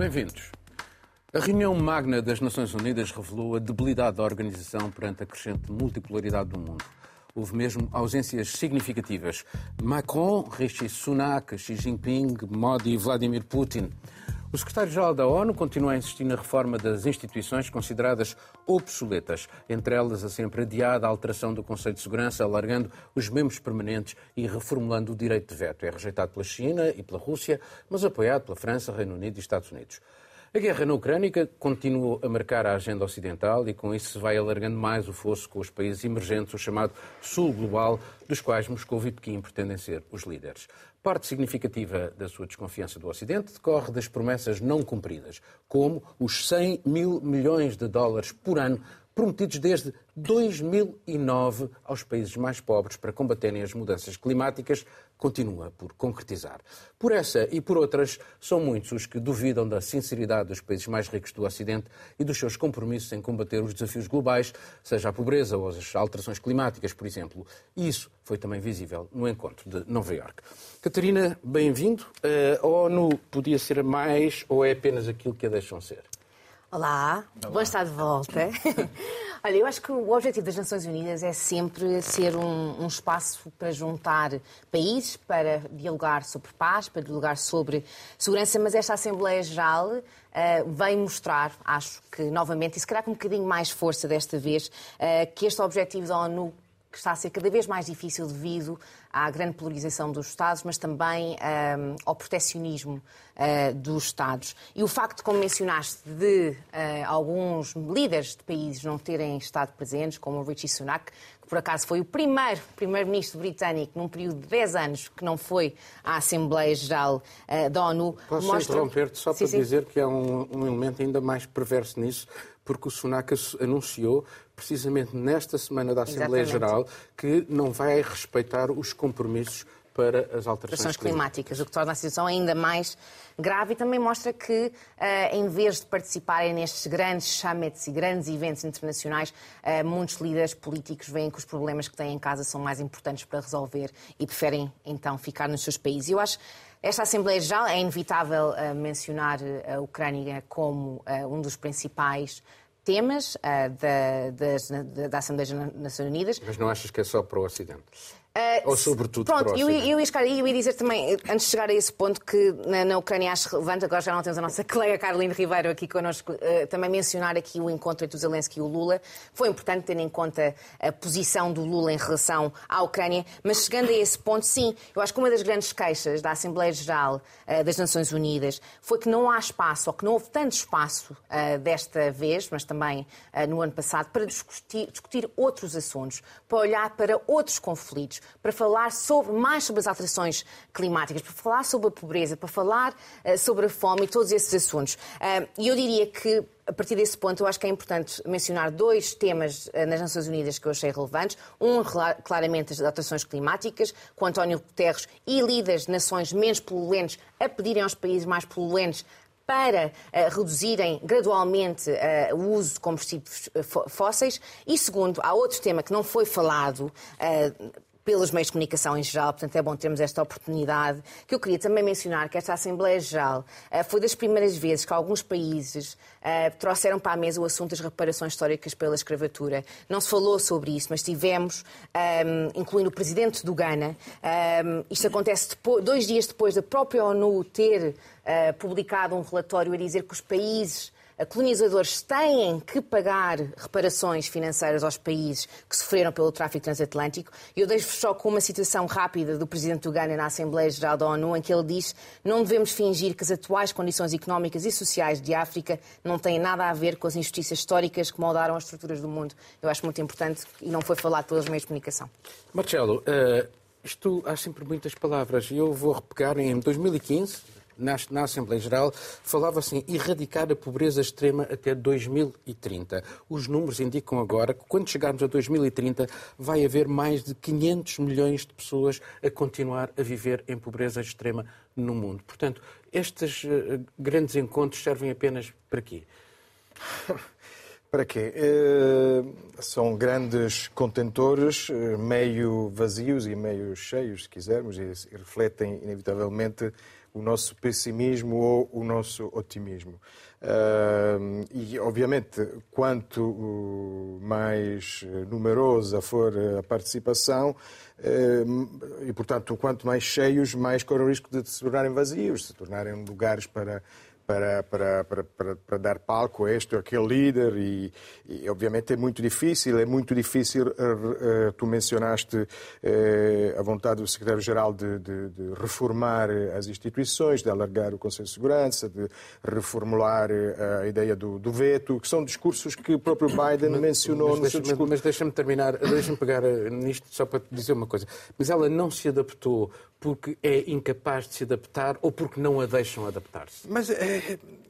Bem-vindos. A reunião magna das Nações Unidas revelou a debilidade da organização perante a crescente multipolaridade do mundo. Houve mesmo ausências significativas. Macron, Rishi Sunak, Xi Jinping, Modi e Vladimir Putin. O secretário-geral da ONU continua a insistir na reforma das instituições consideradas obsoletas, entre elas a sempre adiada alteração do Conselho de Segurança, alargando os membros permanentes e reformulando o direito de veto. É rejeitado pela China e pela Rússia, mas apoiado pela França, Reino Unido e Estados Unidos. A guerra na Ucrânia continua a marcar a agenda ocidental e com isso se vai alargando mais o fosso com os países emergentes, o chamado Sul Global, dos quais Moscou e Pequim pretendem ser os líderes. Parte significativa da sua desconfiança do Ocidente decorre das promessas não cumpridas, como os 100 mil milhões de dólares por ano prometidos desde 2009 aos países mais pobres para combaterem as mudanças climáticas, continua por concretizar. Por essa e por outras, são muitos os que duvidam da sinceridade dos países mais ricos do Ocidente e dos seus compromissos em combater os desafios globais, seja a pobreza ou as alterações climáticas, por exemplo. E isso foi também visível no encontro de Nova Iorque. Catarina, bem-vindo. A ONU podia ser mais ou é apenas aquilo que a deixam ser? Olá, Olá. bom estar de volta. Olha, eu acho que o objetivo das Nações Unidas é sempre ser um, um, espaço para juntar países, para dialogar sobre paz, para dialogar sobre segurança, mas esta Assembleia Geral uh, vem mostrar, acho que novamente, e se calhar com um bocadinho mais força desta vez, uh, que este objetivo da ONU que está a ser cada vez mais difícil devido à grande polarização dos Estados, mas também um, ao proteccionismo uh, dos Estados. E o facto, como mencionaste, de uh, alguns líderes de países não terem estado presentes, como o Richie Sunak, que por acaso foi o primeiro primeiro-ministro britânico num período de 10 anos que não foi à Assembleia Geral uh, da ONU. Posso mostra... interromper-te só sim, para sim. dizer que há um, um elemento ainda mais perverso nisso, porque o Sunak anunciou precisamente nesta semana da Assembleia Exatamente. Geral, que não vai respeitar os compromissos para as alterações climáticas. climáticas, o que torna a situação ainda mais grave e também mostra que, uh, em vez de participarem nestes grandes summits e grandes eventos internacionais, uh, muitos líderes políticos veem que os problemas que têm em casa são mais importantes para resolver e preferem então ficar nos seus países. Eu acho esta Assembleia Geral é inevitável uh, mencionar a Ucrânia como um dos principais temas uh, da, da, da Assembleia das Nações Unidas. Mas não achas que é só para o Ocidente? Uh, Ou sobretudo pronto, para eu, eu, eu, eu ia dizer também, antes de chegar a esse ponto, que na, na, Ucrânia acho relevante, agora já não temos a nossa colega Carolina Ribeiro aqui connosco, uh, também mencionar aqui o encontro entre o Zelensky e o Lula. Foi importante ter em conta a posição do Lula em relação à Ucrânia, mas chegando a esse ponto, sim, eu acho que uma das grandes queixas da Assembleia Geral uh, das Nações Unidas foi que não há espaço, ou que não houve tanto espaço desta vez, mas também no ano passado, para discutir, discutir outros assuntos, para olhar para outros conflitos para falar sobre, mais sobre as alterações climáticas, para falar sobre a pobreza, para falar uh, sobre a fome e todos esses assuntos. E eu diria que a partir desse ponto, eu acho que é importante mencionar dois temas uh, nas Nações Unidas que eu achei relevantes. Um, claramente, as alterações climáticas, com António Guterres e líderes de nações menos poluentes a pedirem aos países mais poluentes para uh, reduzirem gradualmente uh, o uso de combustíveis fósseis. E segundo, há outro tema que não foi falado. Uh, pelos meios de comunicação em geral, portanto é bom termos esta oportunidade. Que eu queria também mencionar que esta Assembleia Geral uh, foi das primeiras vezes que alguns países uh, trouxeram para a mesa o assunto das reparações históricas pela escravatura. Não se falou sobre isso, mas tivemos, um, ehm, incluindo o presidente do Ghana, um, ehm, isto acontece depois, dois dias depois da própria ONU ter uh, publicado um relatório a dizer que os países colonizadores têm que pagar reparações financeiras aos países que sofreram pelo tráfico transatlântico. E eu deixo-vos só com uma citação rápida do presidente do Ghana na Assembleia Geral da ONU, em que ele diz não devemos fingir que as atuais condições económicas e sociais de África não têm nada a ver com as injustiças históricas que moldaram as estruturas do mundo. Eu acho muito importante e não foi falado pelos meios de comunicação. Marcelo, uh, isto há sempre muitas palavras e eu vou repegar em 2015 na, na Assembleia Geral, falava-se em erradicar a pobreza extrema até 2030. Os números indicam agora que quando chegarmos a 2030 vai haver mais de 500 milhões de pessoas a continuar a viver em pobreza extrema no mundo. Portanto, estes uh, grandes encontros servem apenas para quê? Para quê? Uh, são grandes contentores, uh, meio vazios e meio cheios, se quisermos, e refletem inevitavelmente o nosso pessimismo ou o nosso otimismo. Uh, e, obviamente, quanto mais numerosa for a participação, uh, e, portanto, quanto mais cheios, mais corre o risco de se tornarem vazios, se tornarem lugares para para, para, para, para, dar palco a este ou aquele líder e, e, obviamente é muito difícil, é muito difícil, uh, uh, tu mencionaste uh, a vontade do secretário-geral de, de, de, reformar as instituições, de alargar o Conselho de Segurança, de reformular a ideia do, do veto, que são discursos que o próprio Biden mas, mencionou mas, no seu discurso. Mas, mas deixa-me terminar, deixa-me pegar nisto só para te dizer uma coisa. Mas ela não se adaptou porque é incapaz de se adaptar ou porque não a deixam adaptar-se? Mas é,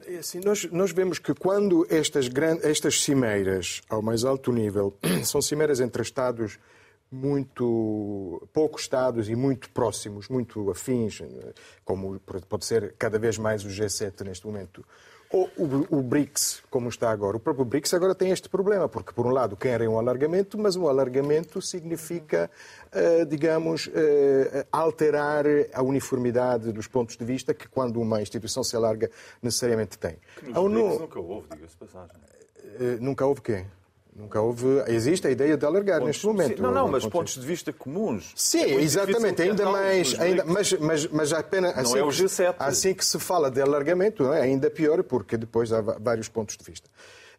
é assim, nós, nós, vemos que quando estas, grandes, estas cimeiras ao mais alto nível são cimeiras entre Estados muito poucos Estados e muito próximos, muito afins, como pode ser cada vez mais o G7 neste momento, ou o, o, BRICS, como está agora. O próprio BRICS agora tem este problema, porque, por um lado, querem um alargamento, mas o alargamento significa, uh, digamos, uh, alterar a uniformidade dos pontos de vista que, quando uma instituição se alarga, necessariamente tem. Que nos BRICS nunca houve, diga-se passagem. Uh, nunca houve quê? Nunca houve. Existe a ideia de alargar pontos, neste momento. Sim, não, não, mas pontos de vista comuns. Sim, é exatamente, ainda mais. Ainda, mas, mas, mas apenas. Assim, não é o G7. Assim que se fala de alargamento, é ainda pior, porque depois há vários pontos de vista.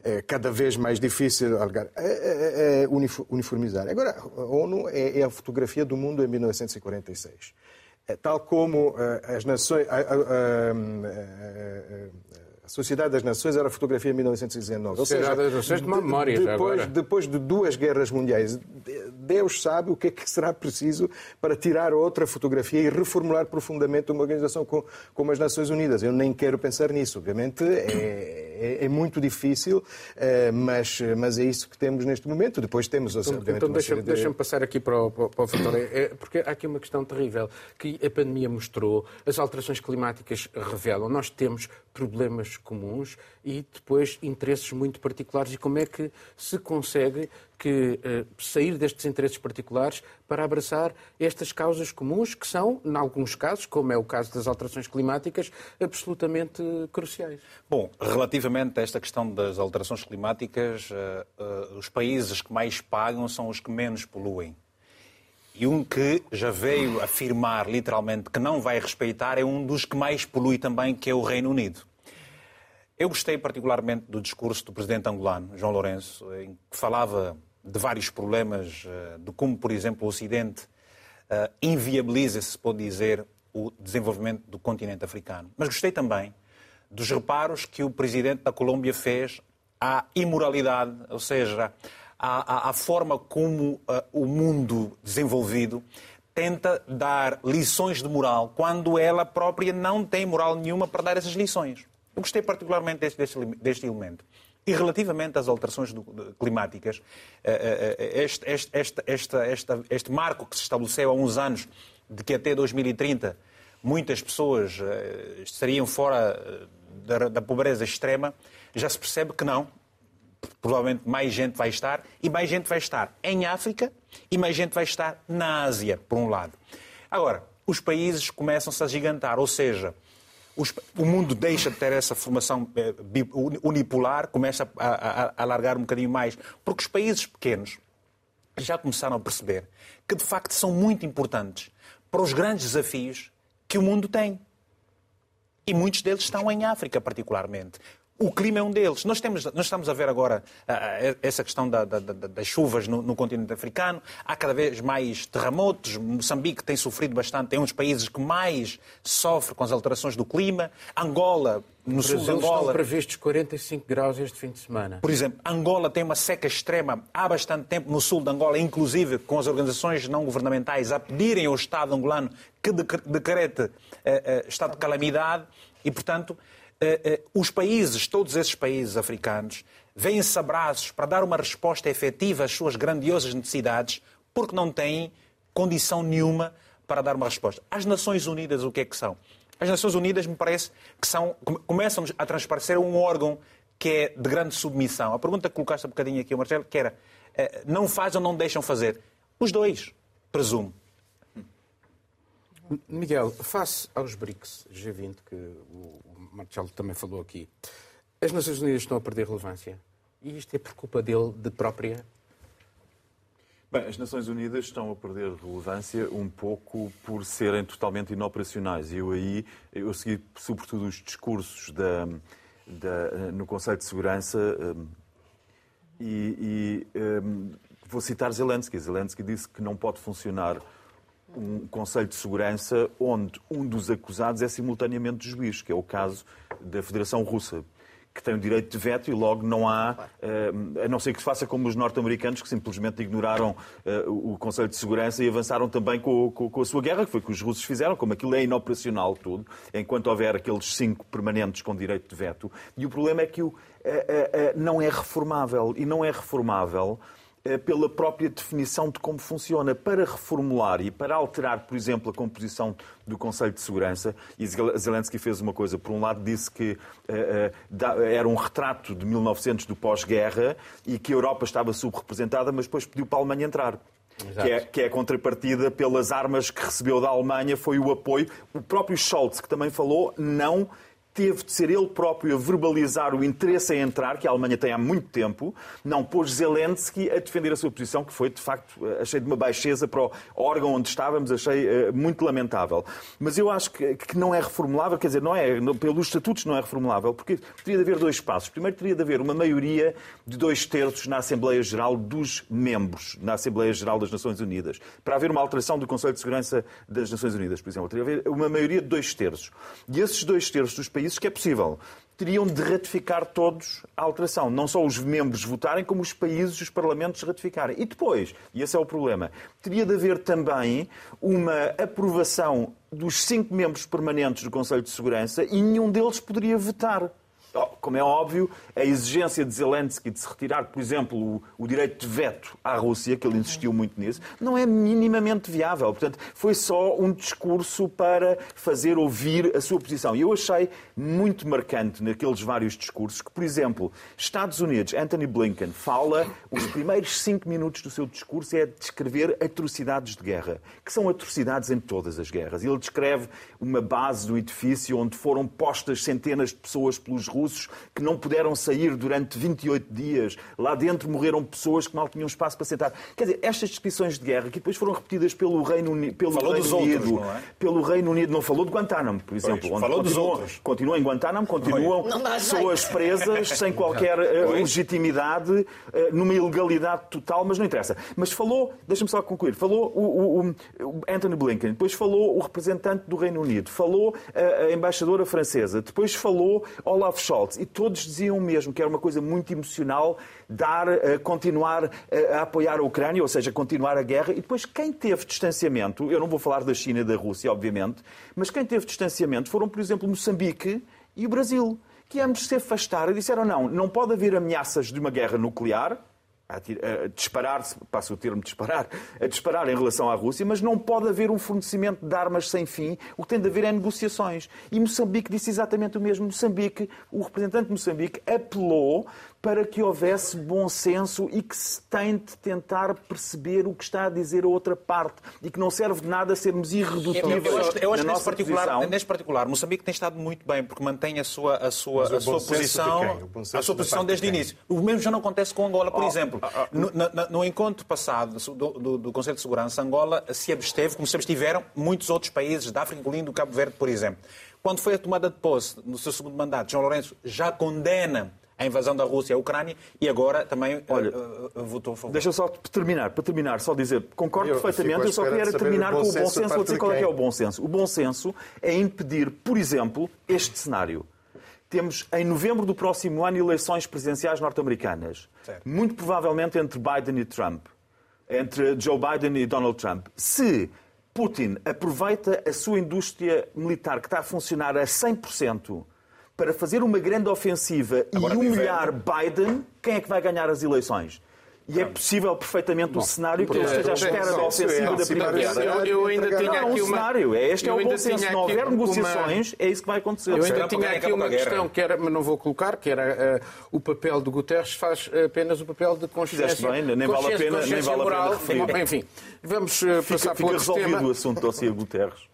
É cada vez mais difícil alargar, é, é, é uniformizar. Agora, a ONU é, é, a fotografia do mundo em 1946. É, tal como eh, as nações. Sociedade das Nações era a fotografia de 1919. Ou seja, das Nações de uma memória depois, depois de duas guerras mundiais, Deus sabe o que é que será preciso para tirar outra fotografia e reformular profundamente uma organização como as Nações Unidas. Eu nem quero pensar nisso. Obviamente é, é, é muito difícil, eh, mas, mas é isso que temos neste momento. Depois temos, então, então deixa-me de... deixa passar aqui para o, para o Vitória, é, porque há aqui uma questão terrível que a pandemia mostrou, as alterações climáticas revelam. Nós temos problemas comuns e depois interesses muito particulares. E como é que se consegue que, uh, sair destes interesses particulares para abraçar estas causas comuns que são, em alguns casos, como é o caso das alterações climáticas, absolutamente cruciais? Bom, relativamente a esta questão das alterações climáticas, uh, uh, os países que mais pagam são os que menos poluem. E um que já veio afirmar literalmente que não vai respeitar é um dos que mais polui também, que é o Reino Unido. Eu gostei particularmente do discurso do presidente angolano, João Lourenço, em que falava de vários problemas, eh, de como, por exemplo, o Ocidente eh, inviabiliza, se pode dizer, o desenvolvimento do continente africano. Mas gostei também dos reparos que o presidente da Colômbia fez à imoralidade, ou seja, à, à forma como uh, o mundo desenvolvido tenta dar lições de moral quando ela própria não tem moral nenhuma para dar essas lições. Eu gostei particularmente deste, deste, deste elemento. E relativamente às alterações climáticas, eh, eh, este, este, este, este, marco que se estabeleceu há uns anos de que até 2030 muitas pessoas estariam fora da, da pobreza extrema, já se percebe que não, provavelmente mais gente vai estar, e mais gente vai estar em África e mais gente vai estar na Ásia, por um lado. Agora, os países começam-se a gigantar, ou seja, o mundo deixa de ter essa formação eh, unipolar, começa a, a, a alargar um bocadinho mais, porque os países pequenos já começaram a perceber que, de facto, são muito importantes para os grandes desafios que o mundo tem. E muitos deles estão em África, particularmente. O clima é um deles. Nós, temos, nós estamos a ver agora uh, essa questão da, da, da, das chuvas no, no, continente africano. Há cada vez mais terremotos. Moçambique tem sofrido bastante. É um dos países que mais sofre com as alterações do clima. Angola, no, no sul de Angola. Estão previstos 45 graus este fim de semana. Por exemplo, Angola tem uma seca extrema há bastante tempo no sul de Angola, inclusive com as organizações não governamentais a pedirem ao Estado angolano que decrete uh, uh, estado de calamidade. E, portanto, eh, eh, os países, todos esses países africanos, vêm-se abraços para dar uma resposta efetiva às suas grandiosas necessidades, porque não têm condição nenhuma para dar uma resposta. As Nações Unidas, o que é que são? As Nações Unidas, me parece que são, começam a transparecer um órgão que é de grande submissão. A pergunta que colocaste um bocadinho aqui, Marcelo, que era, eh, não faz ou não deixam fazer? Os dois, presumo. Miguel, face aos BRICS, G20, que o Marcelo também falou aqui, as Nações Unidas estão a perder relevância? E isto é por culpa dele, de própria? Bem, as Nações Unidas estão a perder relevância um pouco por serem totalmente inoperacionais. Eu aí, eu segui sobretudo os discursos da, da, no Conselho de Segurança um, e, e um, vou citar Zelensky. Zelensky disse que não pode funcionar um Conselho de Segurança onde um dos acusados é simultaneamente juiz, que é o caso da Federação Russa que tem o direito de veto e logo não há, eh, a não ser que se faça como os norte-americanos, que simplesmente ignoraram eh, o Conselho de Segurança e avançaram também com, com, a sua guerra, que foi o que os russos fizeram, como aquilo é inoperacional tudo, enquanto houver aqueles cinco permanentes com direito de veto. E o problema é que o, eh, não é reformável. E não é reformável pela própria definição de como funciona. Para reformular e para alterar, por exemplo, a composição do Conselho de Segurança, e Zelensky fez uma coisa. Por um lado, disse que uh, uh, era um retrato de 1900 do pós-guerra e que a Europa estava subrepresentada, mas depois pediu para a Alemanha entrar. Que é, que é, a contrapartida pelas armas que recebeu da Alemanha, foi o apoio. O próprio Scholz, que também falou, não teve de ser ele próprio a verbalizar o interesse em entrar, que a Alemanha tem há muito tempo, não pôs Zelensky a defender a sua posição, que foi, de facto, achei de uma baixeza para o órgão onde estávamos, achei uh, muito lamentável. Mas eu acho que, que, não é reformulável, quer dizer, não é, pelos estatutos não é reformulável, porque teria de haver dois passos. Primeiro, teria de haver uma maioria de dois terços na Assembleia Geral dos membros, na Assembleia Geral das Nações Unidas. Para haver uma alteração do Conselho de Segurança das Nações Unidas, por exemplo, teria de haver uma maioria de dois terços. E esses dois terços dos países países que é possível. Teriam de ratificar todos a alteração. Não só os membros votarem, como os países e os parlamentos ratificarem. E depois, e esse é o problema, teria de haver também uma aprovação dos cinco membros permanentes do Conselho de Segurança e nenhum deles poderia vetar. Como é óbvio, a exigência de Zelensky de se retirar, por exemplo, o, o, direito de veto à Rússia, que ele insistiu muito nisso, não é minimamente viável. Portanto, foi só um discurso para fazer ouvir a sua posição. E eu achei muito marcante naqueles vários discursos que, por exemplo, Estados Unidos, Anthony Blinken, fala, os primeiros cinco minutos do seu discurso é descrever atrocidades de guerra, que são atrocidades em todas as guerras. Ele descreve uma base do edifício onde foram postas centenas de pessoas pelos russos russos que não puderam sair durante 28 dias. Lá dentro morreram pessoas que mal tinham espaço para sentar. Quer dizer, estas descrições de guerra que depois foram repetidas pelo Reino, pelo falou Reino Unido, outros, é? pelo Reino Unido, não falou de Guantánamo, por exemplo. Pois, falou dos outros. Continua em Guantánamo, continuam pessoas presas sem qualquer uh, legitimidade, uh, numa ilegalidade total, mas não interessa. Mas falou, deixa-me só concluir, falou o, o, o, Anthony Blinken, depois falou o representante do Reino Unido, falou a, a embaixadora francesa, depois falou Olaf Scholz Scholz, e todos diziam mesmo, que era uma coisa muito emocional dar, uh, continuar uh, a apoiar a Ucrânia, ou seja, continuar a guerra. E depois, quem teve distanciamento, eu não vou falar da China e da Rússia, obviamente, mas quem teve distanciamento foram, por exemplo, Moçambique e o Brasil, que ambos se afastaram e disseram não, não pode haver ameaças de uma guerra nuclear, a, disparar, passo o termo disparar, a disparar em relação à Rússia, mas não pode haver um fornecimento de armas sem fim. O que tem de haver é negociações. E Moçambique disse exatamente o mesmo. Moçambique, o representante de Moçambique apelou para que houvesse bom senso e que se tente tentar perceber o que está a dizer a outra parte e que não serve de nada sermos irredutíveis. Eu, eu acho, eu acho que nesse particular, neste particular, Moçambique tem estado muito bem porque mantém a sua, a sua, a sua posição, a sua posição desde o início. O mesmo já não acontece com Angola, por oh, exemplo. Oh, oh. No, no, no, encontro passado do, do, do, Conselho de Segurança, Angola se absteve, como se abstiveram muitos outros países da África, incluindo o Cabo Verde, por exemplo. Quando foi a tomada de posse no seu segundo mandato, João Lourenço já condena a invasão da Rússia à Ucrânia e agora também eh, Olha, uh, uh, votou a favor. Deixa só terminar, para terminar, só dizer, concordo eu perfeitamente, eu só queria terminar com o bom senso, vou dizer qual é, que é o bom senso. O bom senso é impedir, por exemplo, este cenário. Temos em novembro do próximo ano eleições presidenciais norte-americanas. Muito provavelmente entre Biden e Trump. Entre Joe Biden e Donald Trump. Se Putin aproveita a sua indústria militar que está a funcionar a 100% para fazer uma grande ofensiva Agora, e humilhar Biden, quem é que vai ganhar as eleições? E é possível perfeitamente Bom, o cenário que ele esteja à espera da ofensiva da primavera. Eu, eu ainda tinha não, aqui um uma... cenário. É, este é o bom senso. Se não houver negociações, uma... é isso que vai acontecer. Eu ainda tinha aqui uma questão, que era, mas não vou colocar, que era uh, o papel de Guterres faz apenas o papel de consciência. bem, nem vale a pena, nem vale a pena Enfim, vamos uh, passar fica, para outro resolvido tema. o assunto ao Guterres.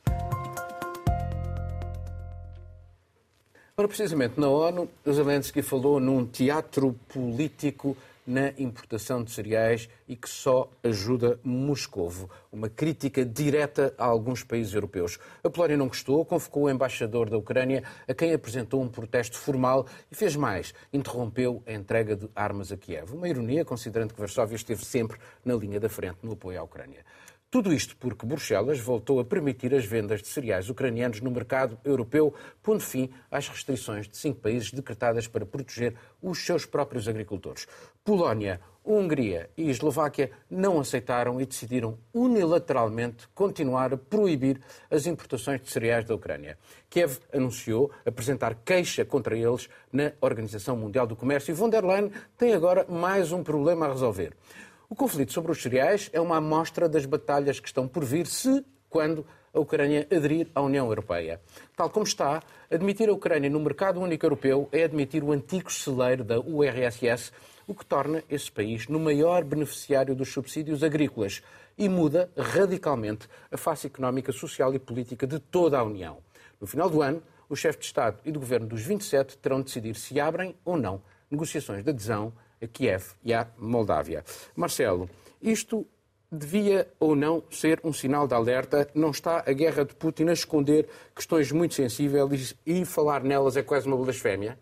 Ora, precisamente na ONU, Zelensky falou num teatro político na importação de cereais e que só ajuda Moscovo. Uma crítica direta a alguns países europeus. A Polónia não gostou, convocou o embaixador da Ucrânia, a quem apresentou um protesto formal e fez mais, interrompeu a entrega de armas a Kiev. Uma ironia, considerando que Varsóvia esteve sempre na linha da frente no apoio à Ucrânia. Tudo isto porque Bruxelas voltou a permitir as vendas de cereais ucranianos no mercado europeu, pondo fim às restrições de cinco países decretadas para proteger os seus próprios agricultores. Polónia, Hungria e Eslováquia não aceitaram e decidiram unilateralmente continuar a proibir as importações de cereais da Ucrânia. Kiev anunciou apresentar queixa contra eles na Organização Mundial do Comércio e von der Leyen tem agora mais um problema a resolver. O conflito sobre os cereais é uma amostra das batalhas que estão por vir se, quando, a Ucrânia aderir à União Europeia. Tal como está, admitir a Ucrânia no mercado único europeu é admitir o antigo celeiro da URSS, o que torna esse país no maior beneficiário dos subsídios agrícolas e muda radicalmente a face económica, social e política de toda a União. No final do ano, os chefes de Estado e do governo dos 27 terão de decidir se abrem ou não negociações de adesão a Kiev e à Moldávia. Marcelo, isto devia ou não ser um sinal de alerta? Não está a guerra de Putin a esconder questões muito sensíveis e falar nelas é quase uma blasfémia?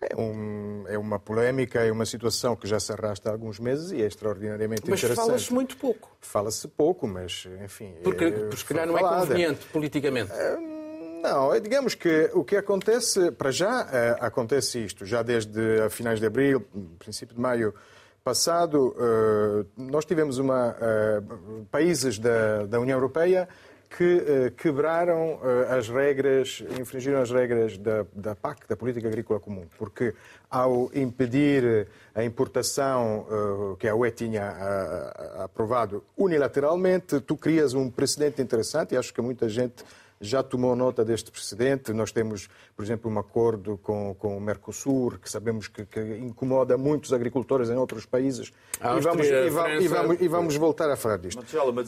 É, um, é, uma polémica, é uma situação que já se arrasta há alguns meses e é extraordinariamente mas interessante. Mas fala-se muito pouco. Fala-se pouco, mas enfim. Porque, é, porque se calhar não é conveniente politicamente. É, não, é, digamos que o que acontece, para já, é, acontece isto, já desde a finais de abril, princípio de maio passado, é, nós tivemos uma, países da, da União Europeia que quebraram as regras, infringiram as regras da, da PAC, da Política Agrícola Comum, porque ao impedir a importação que a UE tinha aprovado unilateralmente, tu crias um precedente interessante e acho que muita gente já tomou nota deste precedente. Nós temos, por exemplo, um acordo com, com o Mercosul, que sabemos que, que incomoda muitos agricultores em outros países. e, vamos, e, vamos, e, vamos, e, vamos, voltar a falar disto.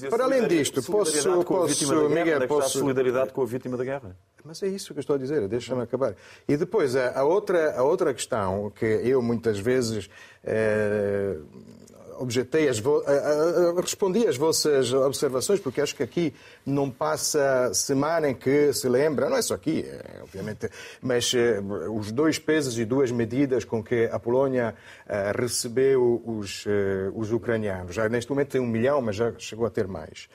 Para além disto, posso, posso Miguel, posso... solidariedade com a vítima da guerra. Mas é isso que eu estou a dizer, deixa-me acabar. E depois, a, a, outra, a outra questão que eu muitas vezes eh, objetei as vo... respondi às vossas observações, porque acho que aqui não passa semana em que se lembra, não é só aqui, é, obviamente, mas uh, os dois pesos e duas medidas com que a Polónia uh, recebeu os, uh, os ucranianos. Já neste momento tem um milhão, mas já chegou a ter mais.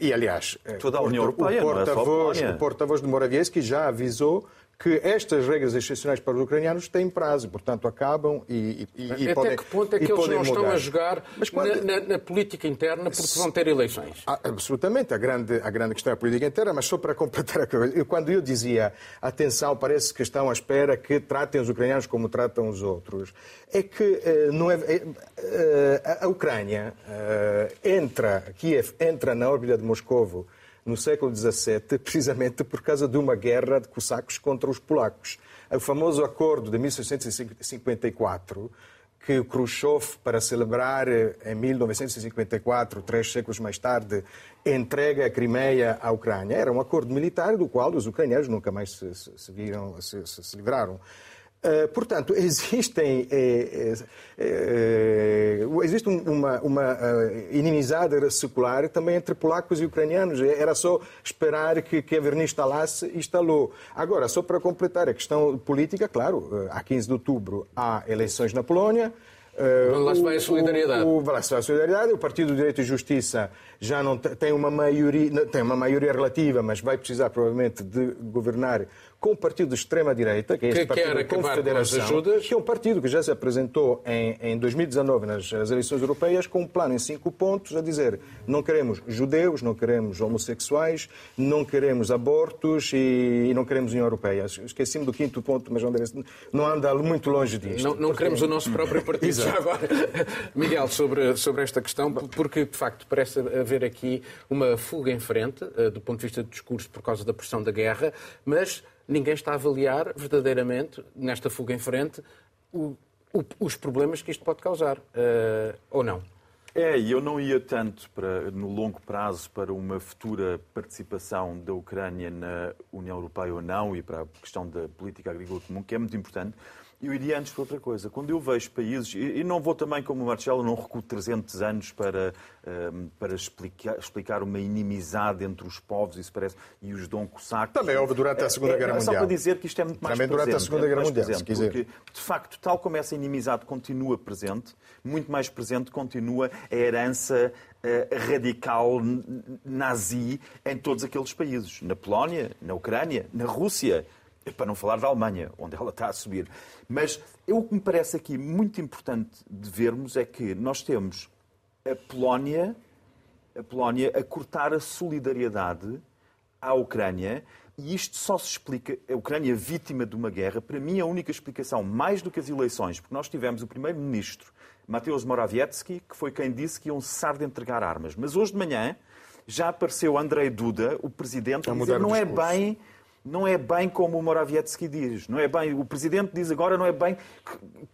e, aliás, Toda a União Europeia, o porta-voz é porta de Morawiecki já avisou que estas regras excepcionais para os ucranianos têm prazo, portanto acabam e, e, e Até podem que ponto é que eles não mudar. estão a jogar quando... na, na, na, política interna porque vão ter eleições? Ah, absolutamente, a grande, a grande questão é a política interna, mas só para completar a coisa, quando eu dizia atenção, parece que estão à espera que tratem os ucranianos como tratam os outros, é que eh, não é, é, eh, a Ucrânia eh, entra, Kiev entra na órbita de Moscovo no século XVII, precisamente por causa de uma guerra de cossacos contra os polacos. O famoso acordo de 1654, que Khrushchev, para celebrar eh, em 1954, três séculos mais tarde, entrega a Crimeia à Ucrânia. Era um acordo militar do qual os ucranianos nunca mais se, se, se viram, se livraram. Uh, portanto, existem, eh, eh, existe uma, uma inimizade secular também entre polacos e ucranianos. Era só esperar que, a Verni instalasse e instalou. Agora, só para completar a questão política, claro, a 15 de outubro há eleições na Polónia. Uh, lá se vai a solidariedade. O, o, lá se vai a solidariedade. O Partido de Direito e Justiça já não tem uma maioria, tem uma maioria relativa, mas vai precisar provavelmente de governar com o partido de extrema-direita, que é este que partido da Confederação, ajudas. que é um partido que já se apresentou em, em 2019 nas eleições europeias com um plano em cinco pontos a dizer não queremos judeus, não queremos homossexuais, não queremos abortos e, e não queremos União Europeia. Esqueci-me do quinto ponto, mas não anda muito longe disto. Não, não porque... queremos o nosso próprio partido já agora. Miguel, sobre, sobre esta questão, porque de facto parece haver aqui uma fuga em frente eh, do ponto de vista do discurso por causa da pressão da guerra, mas ninguém está a avaliar verdadeiramente, nesta fuga em frente, o, o, os problemas que isto pode causar. Uh, ou não? É, e eu não ia tanto para, no longo prazo para uma futura participação da Ucrânia na União Europeia ou não e para a questão da política agrícola comum, que é muito importante, eu iria antes para outra coisa. Quando eu vejo países, e não vou também como o Marcelo, não recuo 300 anos para, ehm, para explicar, explicar uma inimizade entre os povos, isso parece, e os Dom Cossacos. Também houve durante a Segunda é, Guerra é, Mundial. Só para dizer que isto é muito mais Também presente. durante a Segunda é Guerra Mundial, se quiser. Porque, de facto, tal como essa inimizade continua presente, muito mais presente continua a herança eh, radical nazi em todos aqueles países. Na Polónia, na Ucrânia, na Rússia, para não falar da Alemanha, onde ela está a subir. Mas o que me parece aqui muito importante de vermos é que nós temos a Polónia, a Polónia a cortar a solidariedade à Ucrânia e isto só se explica, a Ucrânia vítima de uma guerra, para mim a única explicação, mais do que as eleições, porque nós tivemos o primeiro-ministro, Mateusz Morawiecki, que foi quem disse que iam cessar de entregar armas. Mas hoje de manhã já apareceu Andrei Duda, o presidente, a dizer não é bem não é bem como o Morawiecki diz. Não é bem, o Presidente diz agora, não é bem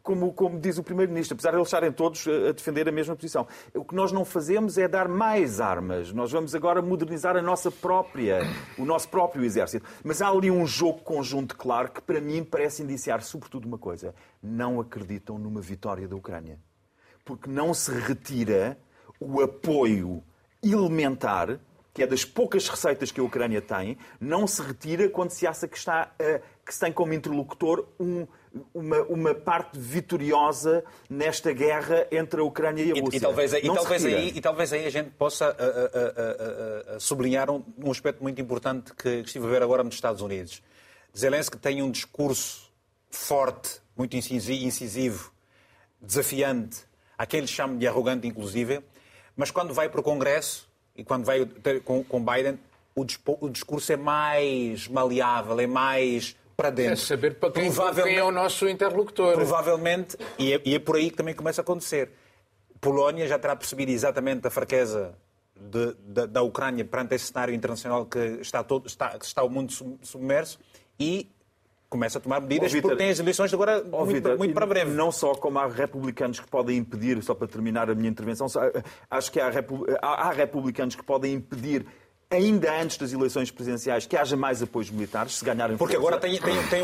como, como diz o Primeiro-Ministro, apesar de eles estarem todos a defender a mesma posição. O que nós não fazemos é dar mais armas. Nós vamos agora modernizar a nossa própria, o nosso próprio exército. Mas há ali um jogo conjunto claro que, para mim, parece indiciar, sobretudo, uma coisa. Não acreditam numa vitória da Ucrânia. Porque não se retira o apoio elementar que é das poucas receitas que a Ucrânia tem, não se retira quando se acha que, está, uh, que se tem como interlocutor um, uma, uma, parte vitoriosa nesta guerra entre a Ucrânia e a Rússia. E, e talvez, e, talvez aí, e talvez aí a gente possa uh, uh, sublinhar um, um, aspecto muito importante que, que estive a ver agora nos Estados Unidos. Zelensky tem um discurso forte, muito incisivo, desafiante, a quem lhe chama de arrogante, inclusive, mas quando vai para o Congresso e quando vai ter com, com Biden, o, o, discurso é mais maleável, é mais para dentro. É saber para quem, quem é o nosso interlocutor. Provavelmente, e é, e é, por aí que também começa a acontecer. Polónia já terá percebido exatamente a fraqueza de, de, da Ucrânia perante esse cenário internacional que está, todo, está, está o mundo submerso e começa a tomar medidas, oh, porque tem as eleições agora oh, muito, Victor, muito, para breve. Não só como há republicanos que podem impedir, só para terminar a minha intervenção, acho que há, há republicanos que podem impedir ainda antes das eleições presidenciais, que haja mais apoios militares, se ganharem Porque agora tem, tem, tem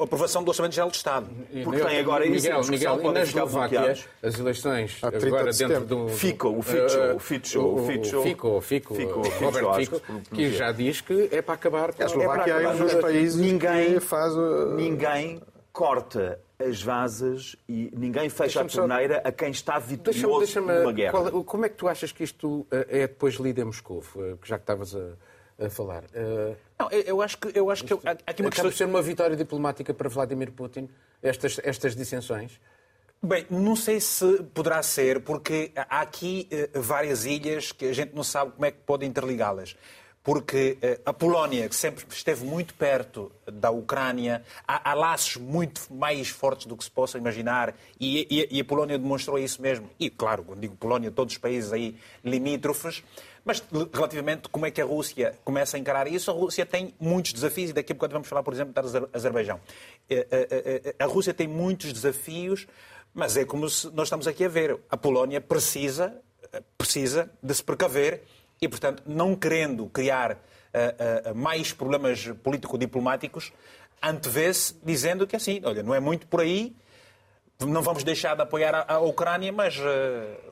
a aprovação do Orçamento Geral do Estado. Porque tem agora Miguel, isso. Miguel, e na Eslováquia, as eleições agora de dentro do... Fico, o Fico, o Fico, o Fico, Fico, Fico, Fico, Robert Fico, que já diz que é para acabar com... A Eslováquia é um dos países ninguém, que faz... Ninguém corta as vasas e ninguém fecha a torneira só... a quem está vitorioso deixa numa guerra. Qual, como é que tu achas que isto eh, é depois lido em Moscou, eh, já que estavas a, a falar? Uh... Não, eu acho que, eu acho que há aqui uma questão... ser uma vitória diplomática para Vladimir Putin, estas, estas dissensões? Bem, não sei se poderá ser, porque há aqui uh, várias ilhas que a gente não sabe como é que pode interligá-las porque eh, a Polónia, que sempre esteve muito perto da Ucrânia, há, há laços muito mais fortes do que se possa imaginar, e, e, e, a Polónia demonstrou isso mesmo. E, claro, quando digo Polónia, todos os países aí limítrofes. Mas, relativamente como é que a Rússia começa a encarar isso, a Rússia tem muitos desafios, e daqui a pouco vamos falar, por exemplo, da Azerbaijão. Eh, eh, a Rússia tem muitos desafios, mas é como nós estamos aqui a ver. A Polónia precisa, precisa de se precaver e, portanto, não querendo criar uh, uh, mais problemas político-diplomáticos, antevê-se dizendo que assim, olha, não é muito por aí, não vamos deixar de apoiar a, a Ucrânia, mas uh,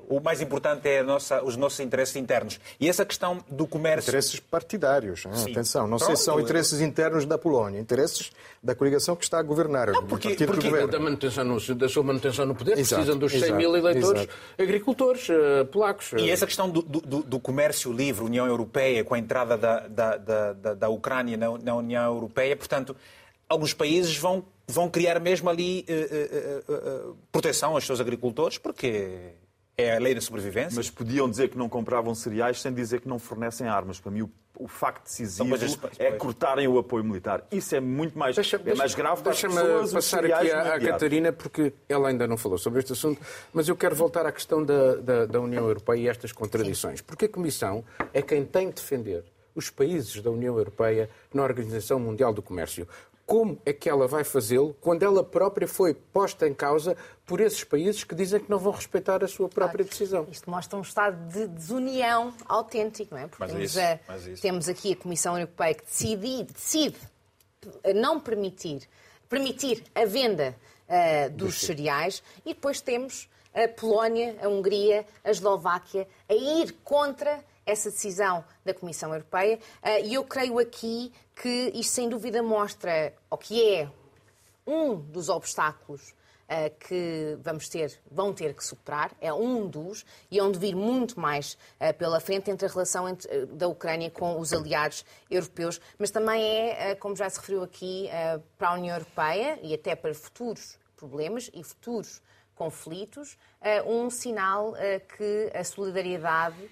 o mais importante é nossa, os nossos interesses internos. E essa questão do comércio. Interesses partidários. Atenção, não Pronto. sei se são interesses internos da Polónia, interesses da coligação que está a governar. Não, porque, porque da, manutenção no, da sua manutenção no poder exato, precisam dos 100 exato, mil eleitores exato. agricultores uh, polacos. E essa questão do, do, do, comércio livre, União Europeia, com a entrada da, da, da, da Ucrânia na, na União Europeia, portanto, alguns países vão vão criar mesmo ali uh, uh, uh, proteção aos seus agricultores, porque é a lei da sobrevivência. Mas podiam dizer que não compravam cereais sem dizer que não fornecem armas. Para mim, o, o facto decisivo é cortarem o apoio militar. Isso é muito mais, deixa, é mais grave para as pessoas. passar aqui à, à Catarina, porque ela ainda não falou sobre este assunto, mas eu quero voltar à questão da, da, da União Europeia e estas contradições. Porque a Comissão é quem tem de defender os países da União Europeia na Organização Mundial do Comércio como é que ela vai fazê-lo quando ela própria foi posta em causa por esses países que dizem que não vão respeitar a sua própria decisão. Isto mostra um estado de desunião autêntico, não é? Porque temos, isso, a- temos aqui a Comissão Europeia que decide, decide não permitir, permitir a venda ah, dos cereais e depois temos a Polónia, a Hungria, a Eslováquia a ir contra essa decisão da Comissão Europeia Ah, e eu creio aqui que isto sem dúvida mostra o que é um dos obstáculos eh, que vamos ter, vão ter que superar, é um dos, e é onde vir muito mais eh, pela frente entre a relação entre, eh, da Ucrânia com os aliados europeus, mas também é, eh, como já se referiu aqui, eh, para a União Europeia e até para futuros problemas e futuros conflitos, eh, um sinal eh, que a solidariedade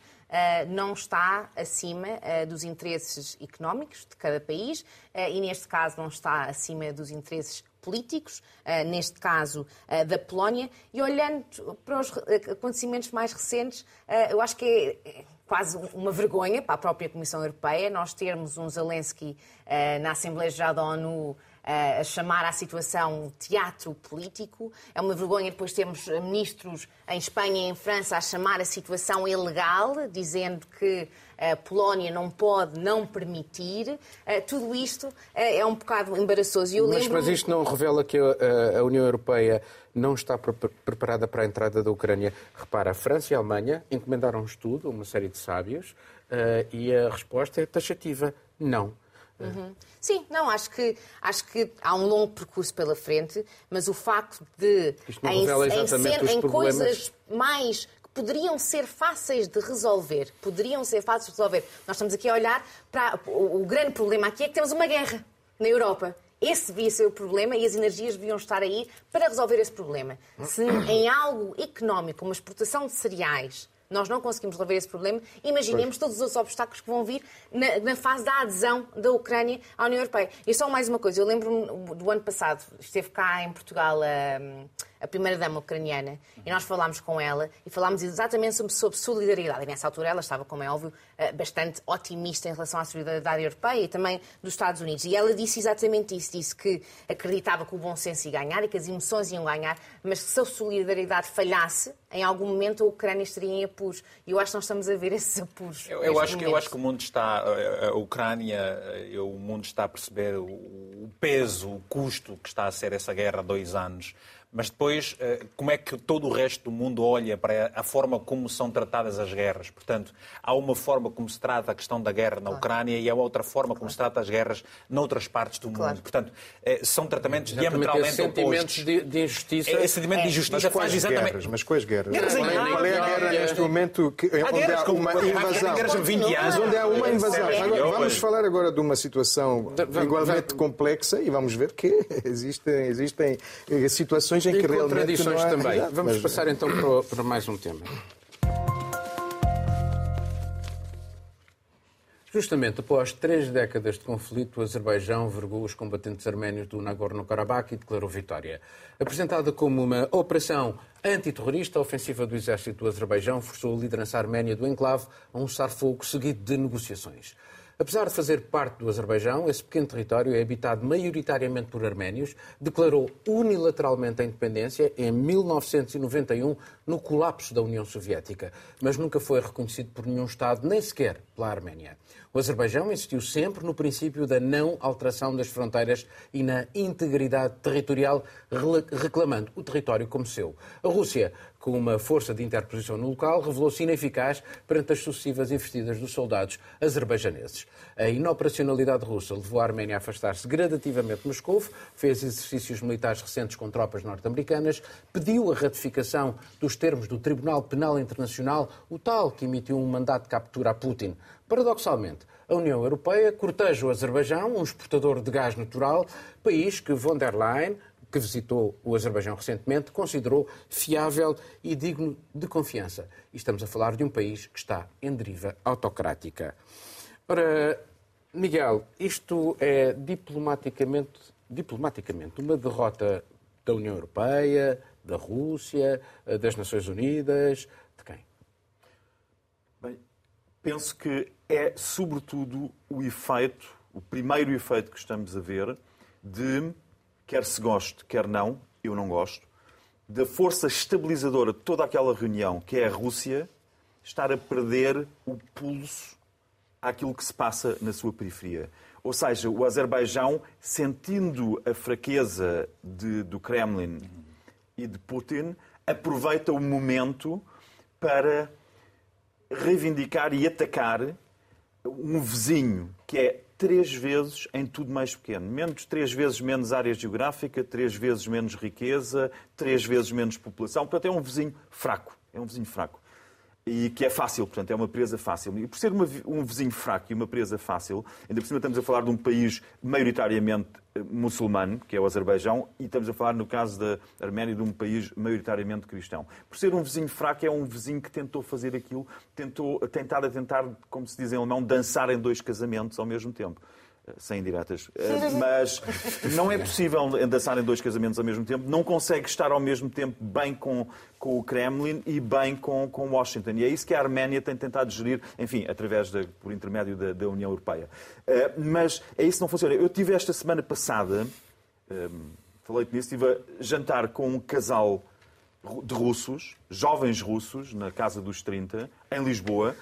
não está acima uh, dos interesses económicos de cada país uh, e, neste caso, não está acima dos interesses políticos, neste caso da Polónia. E olhando para os acontecimentos mais recentes, eu acho que é é quase uma vergonha para a própria Comissão Europeia nós termos um Zelensky na Assembleia Geral da ONU a chamar à situação teatro político. É uma vergonha depois termos ministros em Espanha e em França a chamar a situação ilegal, dizendo que a Polónia não pode não permitir. Tudo isto é um bocado embaraçoso. Eu Mas, lembro mas isto não revela que a, a União Europeia não está pre- preparada para a entrada da Ucrânia. Repara, a França e a Alemanha encomendaram um estudo, uma série de sábios, eh, e a resposta é taxativa: não. Sim, não, acho que, acho que há um longo percurso pela frente, mas o facto de, revela exatamente os em coisas mais que poderiam ser fáceis de resolver, poderiam ser fáceis de resolver. Nós estamos aqui a olhar para. O, o grande problema aqui é que temos uma guerra na Europa. Esse devia ser o problema e as energias deviam estar aí para resolver esse problema. Se em algo económico, uma exportação de cereais, nós não conseguimos resolver esse problema, imaginemos todos os outros obstáculos que vão vir na, na fase da adesão da Ucrânia à União Europeia. E só mais uma coisa, eu lembro-me do ano passado, esteve cá em Portugal a, a primeira-dama ucraniana e nós falámos com ela e falámos exatamente sobre, sobre solidariedade. E nessa altura ela estava, como é óbvio, bastante otimista em relação à solidariedade europeia e também dos Estados Unidos. E ela disse exatamente isso, disse que acreditava que o bom senso ia ganhar e que as emoções iam ganhar, mas que se a solidariedade falhasse, em algum momento a Ucrânia estaria em apuros. E eu acho que nós estamos a ver esses apuros. Eu, eu acho que, eu acho que o mundo está, a a Ucrânia, eh, o mundo está a perceber o, o peso, o custo que está a ser essa guerra há dois anos. Mas depois, eh, como é que todo o resto do mundo olha para a forma como são tratadas as guerras? Portanto, há uma forma como se trata a questão da guerra na Ucrânia e há outra forma como se trata as guerras noutras partes do Claro. mundo. Portanto, eh, são tratamentos Exatamente, diametralmente esse sentimentos opostos. de, de injustiça. Esse sentimento de Mas injustiça faz exatamente... guerras? Mas quais guerras? Guerras em qual, é, qual é a guerra neste momento que, onde guerras há uma há invasão? guerras há 20 anos. Mas onde há uma invasão. Agora, vamos falar agora de uma situação igualmente complexa e vamos ver que existem, existem eh, situações em E que realmente não há... também. Exato, Vamos mas- passar então para, para mais um tema. Justamente após três décadas de conflito, o Azerbaijão vergou os combatentes arménios do Nagorno-Karabakh e declarou vitória. Apresentada como uma operação antiterrorista, a ofensiva do exército do Azerbaijão forçou a liderança arménia do enclave a um cessar-fogo seguido de negociações. Apesar de fazer parte do Azerbaijão, esse pequeno território é habitado maioritariamente por arménios, declarou unilateralmente a independência em 1991, no colapso da União Soviética, mas nunca foi reconhecido por nenhum Estado, nem sequer pela Arménia. O Azerbaijão insistiu sempre no princípio da não alteração das fronteiras e na integridade territorial, reclamando o território como seu. A Rússia, com uma força de interposição no local, revelou-se ineficaz perante as sucessivas investidas dos soldados azerbaijaneses. A inoperacionalidade russa levou a Arménia a afastar-se gradativamente de Moscou, fez exercícios militares recentes com tropas norte-americanas, pediu a ratificação dos termos do Tribunal Penal Internacional, o tal que emitiu um mandato de captura a Putin. Paradoxalmente, a União Europeia corteja o Azerbaijão, um exportador de gás natural, país que von der Leyen, que visitou o Azerbaijão recentemente, considerou fiável e digno de confiança. E estamos a falar de um país que está em deriva autocrática. Ora, Miguel, isto é diplomaticamente, diplomaticamente uma derrota da União Europeia, da Rússia, das Nações Unidas, de quem? Bem, penso que é sobretudo o efeito, o primeiro efeito que estamos a ver de, quer se goste, quer não, eu não gosto, da força estabilizadora de toda aquela reunião, que é a Rússia, estar a perder o pulso àquilo que se passa na sua periferia. Ou seja, o Azerbaijão, sentindo a fraqueza de, do Kremlin e de Putin, aproveita o momento para reivindicar e atacar um vizinho que é três vezes em tudo mais pequeno. Menos, três vezes menos área geográfica, três vezes menos riqueza, três vezes menos população. Portanto, é um vizinho fraco. É um vizinho fraco e que é fácil, portanto, é uma presa fácil. E por ser uma, um vizinho fraco e uma presa fácil, ainda por cima estamos a falar de um país maioritariamente eh, muçulmano, que é o Azerbaijão, e estamos a falar, no caso da Arménia, de um país maioritariamente cristão. Por ser um vizinho fraco, é um vizinho que tentou fazer aquilo, tentou, tentar a tentar, como se diz em alemão, dançar em dois casamentos ao mesmo tempo sem indiretas. Eh, mas não é possível dançar em dois casamentos ao mesmo tempo. Não consegue estar ao mesmo tempo bem com, com o Kremlin e bem com, com Washington. E é isso que a Arménia tem tentado gerir, enfim, através de, por intermédio da, da União Europeia. Eh, mas é isso que não funciona. Eu tive esta semana passada, eh, falei-te nisso, estive a jantar com um casal de russos, jovens russos, na casa dos 30, em Lisboa,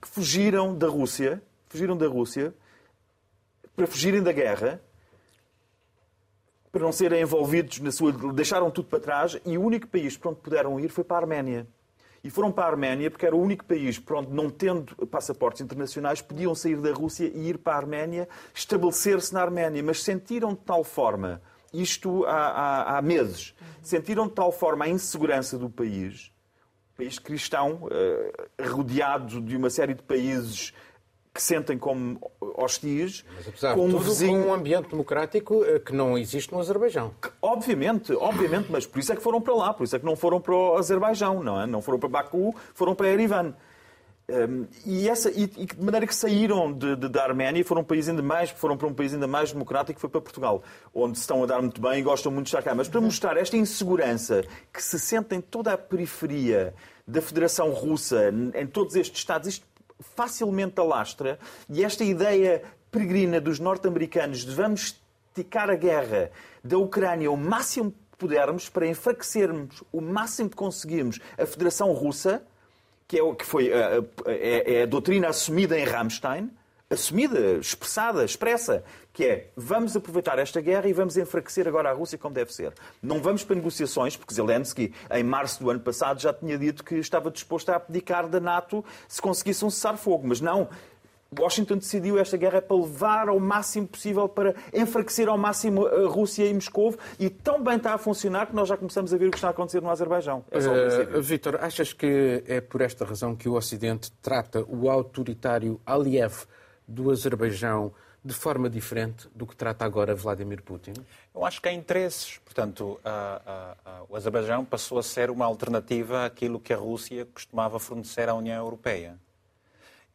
que fugiram da Rússia, fugiram da Rússia para fugirem da guerra, para não serem envolvidos na sua. deixaram tudo para trás e o único país para onde puderam ir foi para a Arménia. E foram para a Arménia porque era o único país para onde, não tendo passaportes internacionais, podiam sair da Rússia e ir para a Arménia, estabelecer-se na Arménia. Mas sentiram de tal forma, isto há, há, há meses, sentiram de tal forma a insegurança do país, país cristão, eh, rodeado de uma série de países que sentem como hostis. Com um vizinho... com um ambiente democrático eh, que não existe no Azerbaijão. Obviamente, obviamente, mas por isso é que foram para lá, por isso é que não foram para o Azerbaijão, não é? Não foram para Baku, foram para Erivan. Um, e, essa, e, e, de maneira que saíram de, de, da Arménia foram, um país ainda mais, foram para um país ainda mais democrático, foi para Portugal, onde se estão a dar muito bem e gostam muito de estar cá. Mas para mostrar esta insegurança que se sente em toda a periferia da Federação Russa, em todos estes Estados, isto facilmente alastra e esta ideia peregrina dos norte-americanos de vamos esticar a guerra da Ucrânia o máximo que pudermos para enfraquecermos o máximo que conseguirmos a Federação Russa, que é, que foi a, é, é a doutrina assumida em Ramstein, assumida, expressada, expressa, que é vamos aproveitar esta guerra e vamos enfraquecer agora a Rússia como deve ser. Não vamos para negociações, porque Zelensky, em março do ano passado, já tinha dito que estava disposto a abdicar da NATO se conseguisse um cessar-fogo. Mas não, Washington decidiu esta guerra para levar ao máximo possível, para enfraquecer ao máximo a Rússia e Moscou, e tão bem está a funcionar que nós já começamos a ver o que está a acontecer no Azerbaijão. É uh, Vítor, achas que é por esta razão que o Ocidente trata o autoritário Aliyev do Azerbaijão de forma diferente do que trata agora Vladimir Putin? Eu acho que há interesses. Portanto, a, a, a, o Azerbaijão passou a ser uma alternativa àquilo que a Rússia costumava fornecer à União Europeia.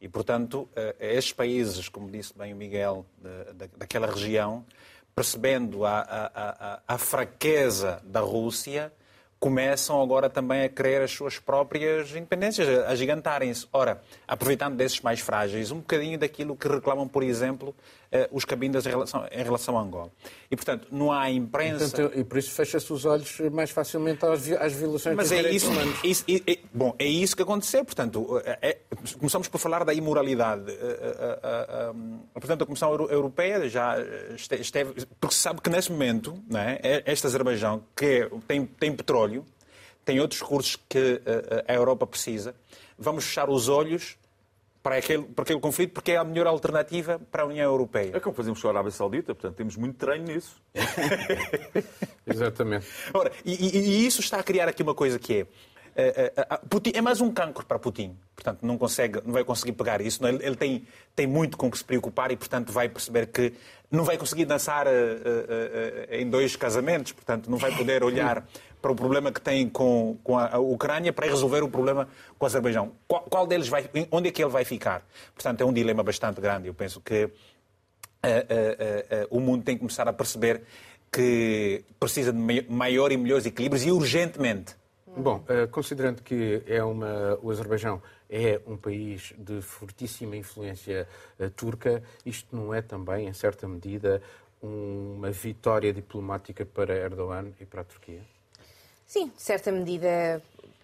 E, portanto, estes países, como disse bem o Miguel, de, de, daquela região, percebendo a, a fraqueza da Rússia, começam agora também a querer as suas próprias independências, a gigantarem-se. Ora, aproveitando desses mais frágeis, um bocadinho daquilo que reclamam, por exemplo, os cabindas em relação, em relação a Angola. E, portanto, não há imprensa... Portanto, e por isso fecha-se os olhos mais facilmente às, às violações Mas dos é direitos isso, humanos. Isso, é, é, bom, é isso que aconteceu. Portanto, é, é começamos por falar da imoralidade. A, a, a, portanto, a Comissão Europeia já esteve... Porque se sabe que, nesse momento, não é, este Azerbaijão, que tem, tem petróleo, tem outros recursos que a Europa precisa, vamos fechar os olhos para aquele, para aquele conflito, porque é a melhor alternativa para a União Europeia. É como fazemos com a Arábia Saudita, portanto temos muito treino nisso. Exatamente. Ora, e, e, e, isso está a criar aqui uma coisa que é. Uh, uh, uh, Putin, é mais um cancro para Putin. Portanto, não, consegue, não vai conseguir pegar isso. Ele, ele tem, tem muito com que se preocupar e, portanto, vai perceber que não vai conseguir dançar em dois casamentos. Portanto, não vai poder olhar para o problema que tem com, com a, Ucrânia para resolver o problema com o Azerbaijão. Qual, qual, deles vai, onde é que ele vai ficar? Portanto, é um dilema bastante grande. Eu penso que uh, uh, uh, o mundo tem que começar a perceber que precisa de maior e melhores equilíbrios e urgentemente. Bom, considerando que é uma, o Azerbaijão é um país de fortíssima influência turca, isto não é também, em certa medida, uma vitória diplomática para Erdogan e para a Turquia? Sim, de certa medida.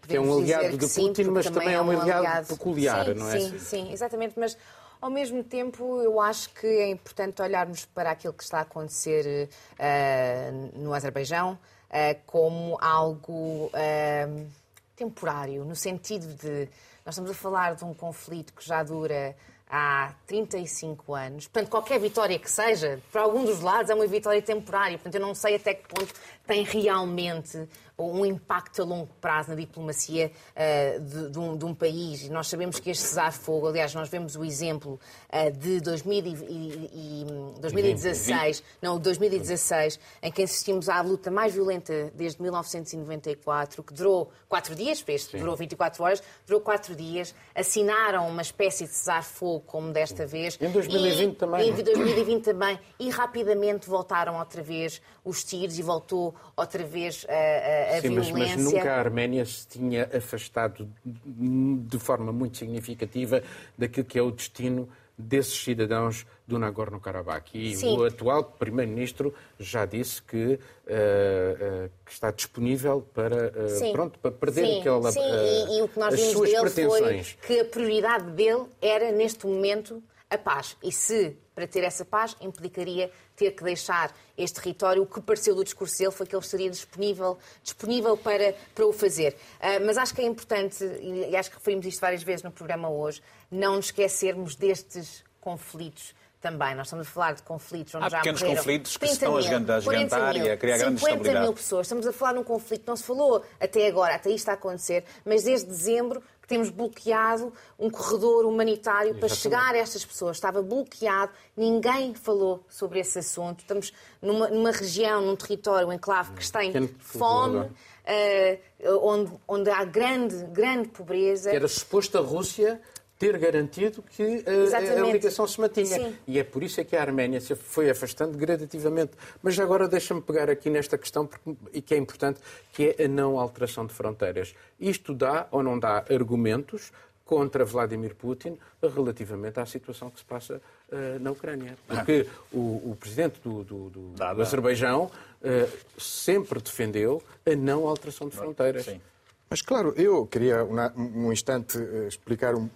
Que é um aliado de sim, Putin, mas também é um aliado peculiar, sim, não é? Sim, sim, exatamente. Mas ao mesmo tempo, eu acho que é importante olharmos para aquilo que está a acontecer uh, no Azerbaijão uh, como algo uh, temporário, no sentido de nós estamos a falar de um conflito que já dura há 35 anos. Portanto, qualquer vitória que seja, para algum dos lados, é uma vitória temporária. Portanto, eu não sei até que ponto tem realmente um impacto a longo prazo na diplomacia uh, de, de, um, de, um, país. Nós sabemos que este cessar-fogo, aliás, nós vemos o exemplo uh, de 2000 e, e, 2016, não, 2016, em que assistimos à luta mais violenta desde 1994, que durou quatro dias, este Sim. durou 24 horas, durou quatro dias, assinaram uma espécie de cessar-fogo, como desta vez. Em 2020 e, também. Em 2020 também. E rapidamente voltaram outra vez os tiros e voltou outra vez a, a, a Sim, violência. Mas, mas nunca a Arménia se tinha afastado de forma muito significativa daquilo que é o destino desses cidadãos do Nagorno-Karabakh. E Sim. o atual Primeiro-Ministro já disse que, uh, uh, que, está disponível para, uh, pronto, para perder Sim. aquela, Sim. E, e, o que nós vimos dele pretensões. foi que a prioridade dele era, neste momento, a paz. E se, para ter essa paz, implicaria ter que deixar este território, o que pareceu do discurso dele foi que ele estaria disponível, disponível para, para o fazer. Uh, mas acho que é importante, e acho que referimos isto várias vezes no programa hoje, não nos esquecermos destes conflitos também. Nós estamos a falar de conflitos onde Há já pequenos morreram conflitos que 30 estão a esgantar e a criar grande 50 estabilidade. mil pessoas. Estamos a falar de um conflito que não se falou até agora, até isto a acontecer, mas desde dezembro que temos bloqueado um corredor humanitário Exatamente. para chegar a estas pessoas. Estava bloqueado, ninguém falou sobre esse assunto. Estamos numa, numa região, num território, um enclave que está em fome, uh, onde, onde há grande, grande pobreza. Que era suposto a Rússia ter garantido que a, a ligação se mantinha. Sim. E é por isso é que a Arménia se foi afastando gradativamente. Mas agora deixa-me pegar aqui nesta questão, porque, e que é importante, que é a não alteração de fronteiras. Isto dá ou não dá argumentos contra Vladimir Putin relativamente à situação que se passa uh, na Ucrânia. Porque o, o presidente do, do, do, do Azerbaijão uh, sempre defendeu a não alteração de fronteiras. Sim. Mas, claro, eu queria um, um instante eh, explicar um,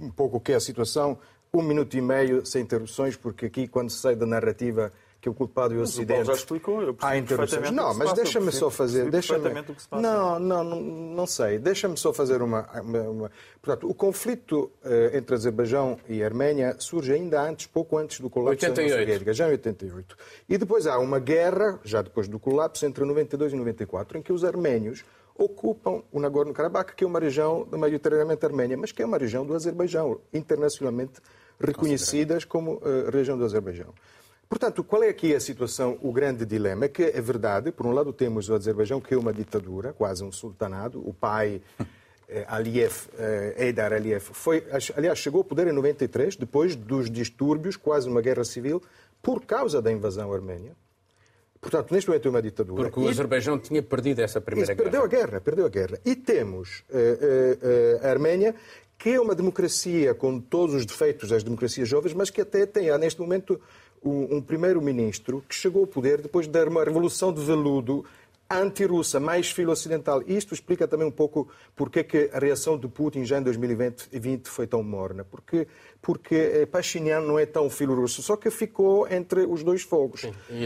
um, pouco o que é a situação, um minuto e meio sem interrupções, porque aqui, quando se sai da narrativa que o culpado é o Ocidente. já explicou, eu há interrupções. Não, mas deixa-me só fazer. Deixa não, não, não, não sei. Deixa-me só fazer uma, uma, uma, Portanto, o conflito uh, entre Azerbaijão e Arménia surge ainda antes, pouco antes do colapso 88. da União Soviética, já em 88. E depois há uma guerra, já depois do colapso, entre 92 e 94, em que os arménios ocupam o Nagorno-Karabakh, que é uma região maioritariamente arménia, mas que é uma região do Azerbaijão, internacionalmente reconhecidas como uh, região do Azerbaijão. Portanto, qual é aqui a situação, o grande dilema? É que é verdade, por um lado temos o Azerbaijão, que é uma ditadura, quase um sultanado, o pai eh, Aliyev, eh, Eidar Aliyev, foi, aliás, chegou ao poder em 93, depois dos distúrbios, quase uma guerra civil, por causa da invasão armênia. Portanto, neste momento é uma ditadura. Porque o Azerbaijão tinha perdido essa primeira guerra. Perdeu a guerra, perdeu a guerra. E temos uh, uh, a Arménia, que é uma democracia com todos os defeitos das democracias jovens, mas que até tem, neste momento, um, um primeiro-ministro que chegou ao poder depois de uma revolução de veludo anti-russa, mais filo-ocidental. Isto explica também um pouco porque que a reação de Putin já em 2020 foi tão morna. Porque, porque eh, Pashinyan não é tão filo-russo, só que ficou entre os dois fogos.